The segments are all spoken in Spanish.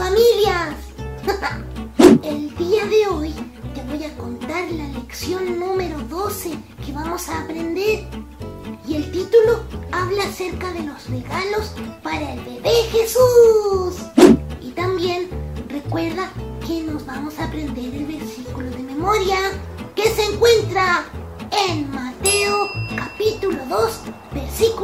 a sus familias. El día de hoy te voy a contar la lección número 12 que vamos a aprender. Y el título habla acerca de los regalos para el bebé Jesús. Y también recuerda que nos vamos a aprender el versículo de memoria que se encuentra en Mateo capítulo 2, versículo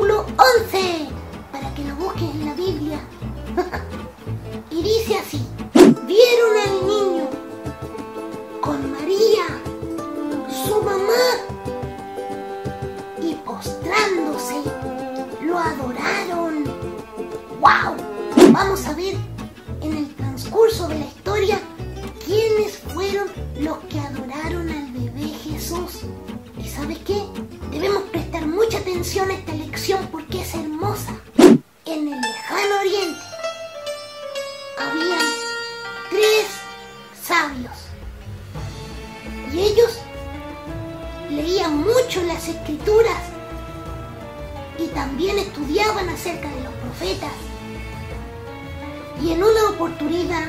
mucha atención a esta lección porque es hermosa. En el lejano oriente había tres sabios y ellos leían mucho las escrituras y también estudiaban acerca de los profetas. Y en una oportunidad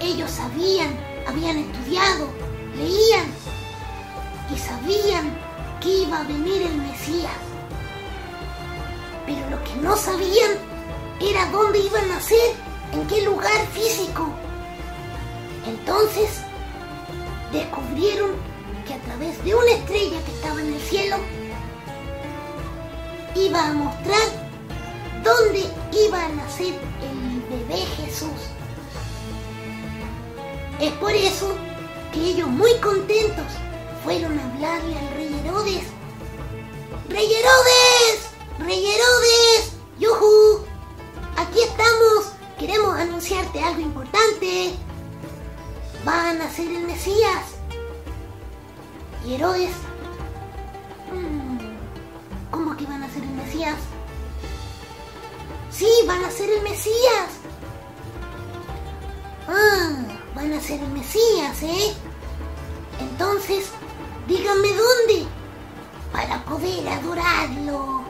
ellos sabían, habían estudiado, leían y sabían que iba a venir el Mesías. Pero lo que no sabían era dónde iba a nacer, en qué lugar físico. Entonces descubrieron que a través de una estrella que estaba en el cielo iba a mostrar dónde iba a nacer el bebé Jesús. Es por eso que ellos muy contentos fueron a hablarle al rey Herodes. ¡Rey Herodes! ¡Rey Herodes! ¡Yuhu! Aquí estamos. Queremos anunciarte algo importante. Va a nacer el Mesías. Y Herodes... mm, ¿Cómo que van a ser el Mesías? Sí, van a ser el Mesías. Ah, van a ser el Mesías, ¿eh? Entonces, díganme dónde para poder adorarlo.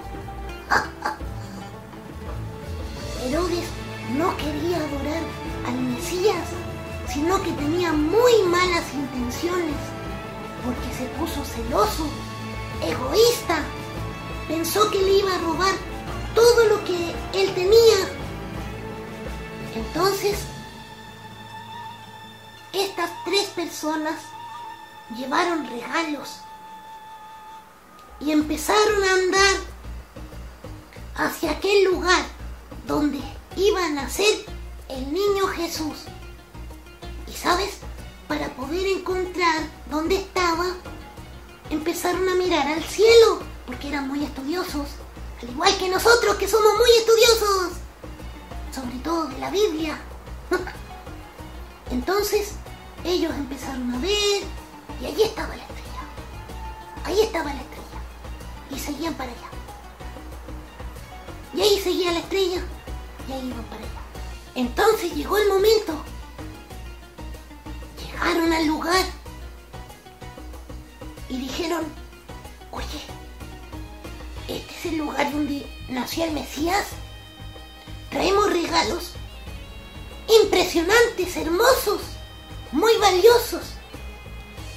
Herodes no quería adorar al Mesías, sino que tenía muy malas intenciones, porque se puso celoso, egoísta, pensó que le iba a robar todo lo que él tenía. Entonces, estas tres personas llevaron regalos y empezaron a andar hacia aquel lugar donde iba a nacer el niño Jesús. Y sabes, para poder encontrar dónde estaba, empezaron a mirar al cielo, porque eran muy estudiosos, al igual que nosotros que somos muy estudiosos, sobre todo de la Biblia. Entonces, ellos empezaron a ver y allí estaba la estrella. Ahí estaba la estrella. Y seguían para allá. Y ahí seguía la estrella y ahí iban para allá. Entonces llegó el momento. Llegaron al lugar y dijeron, oye, este es el lugar donde nació el Mesías. Traemos regalos impresionantes, hermosos, muy valiosos.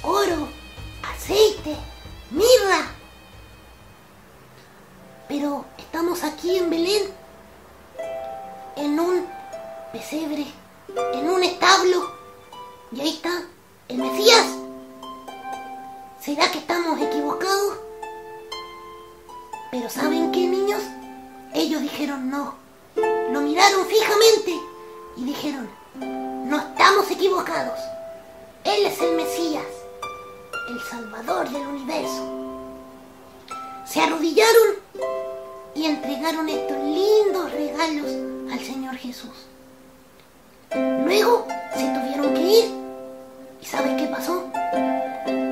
Oro, aceite, mirra. Pero estamos aquí en Belén, en un pesebre, en un establo, y ahí está el Mesías. ¿Será que estamos equivocados? Pero ¿saben qué, niños? Ellos dijeron no. Lo miraron fijamente y dijeron, no estamos equivocados. Él es el Mesías, el Salvador del universo. Se arrodillaron y entregaron estos lindos regalos al Señor Jesús. Luego se tuvieron que ir. ¿Y sabes qué pasó?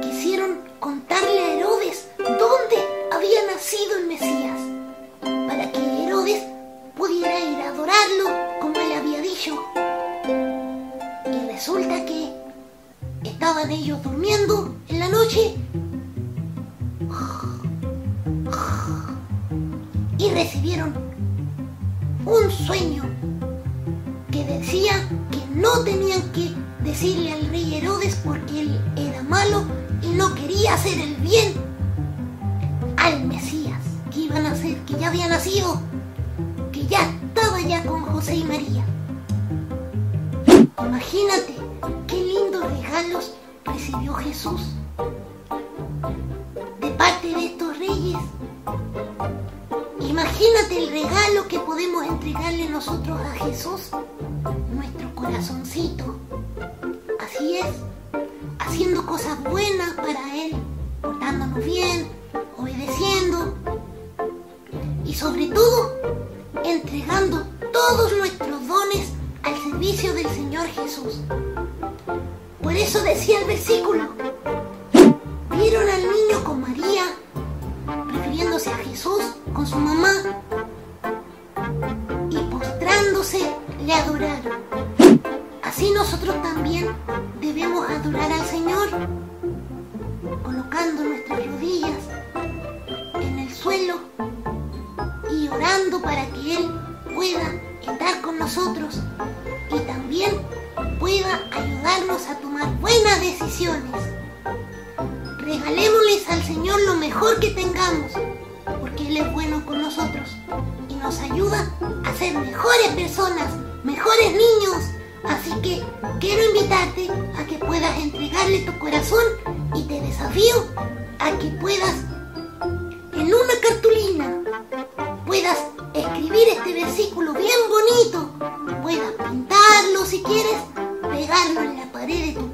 Quisieron contarle a Herodes dónde había nacido el Mesías, para que Herodes pudiera ir a adorarlo como él había dicho. Y resulta que estaban ellos durmiendo y recibieron un sueño que que decía que no tenían que decirle al rey Herodes porque él era malo y no quería hacer el bien al Mesías que iban a hacer, que ya había nacido, que ya estaba ya con José y María. Imagínate qué lindos regalos recibió Jesús de parte de estos reyes. Imagínate el regalo que podemos entregarle nosotros a Jesús, nuestro corazoncito. Así es, haciendo cosas buenas para Él, portándonos bien, obedeciendo y sobre todo entregando todos nuestros dones al servicio del Señor Jesús. Por eso decía el versículo, vieron al niño con María, refiriéndose a Jesús con su mamá, y postrándose le adoraron. Así nosotros también debemos adorar al Señor, colocando nuestras rodillas en el suelo y orando para que Él pueda estar con nosotros y también a tomar buenas decisiones. Regalémosles al Señor lo mejor que tengamos, porque Él es bueno con nosotros y nos ayuda a ser mejores personas, mejores niños. Así que quiero invitarte a que puedas entregarle tu corazón y te desafío a que puedas en una cartulina puedas escribir este versículo bien bonito, puedas pintarlo si quieres, pegarlo en la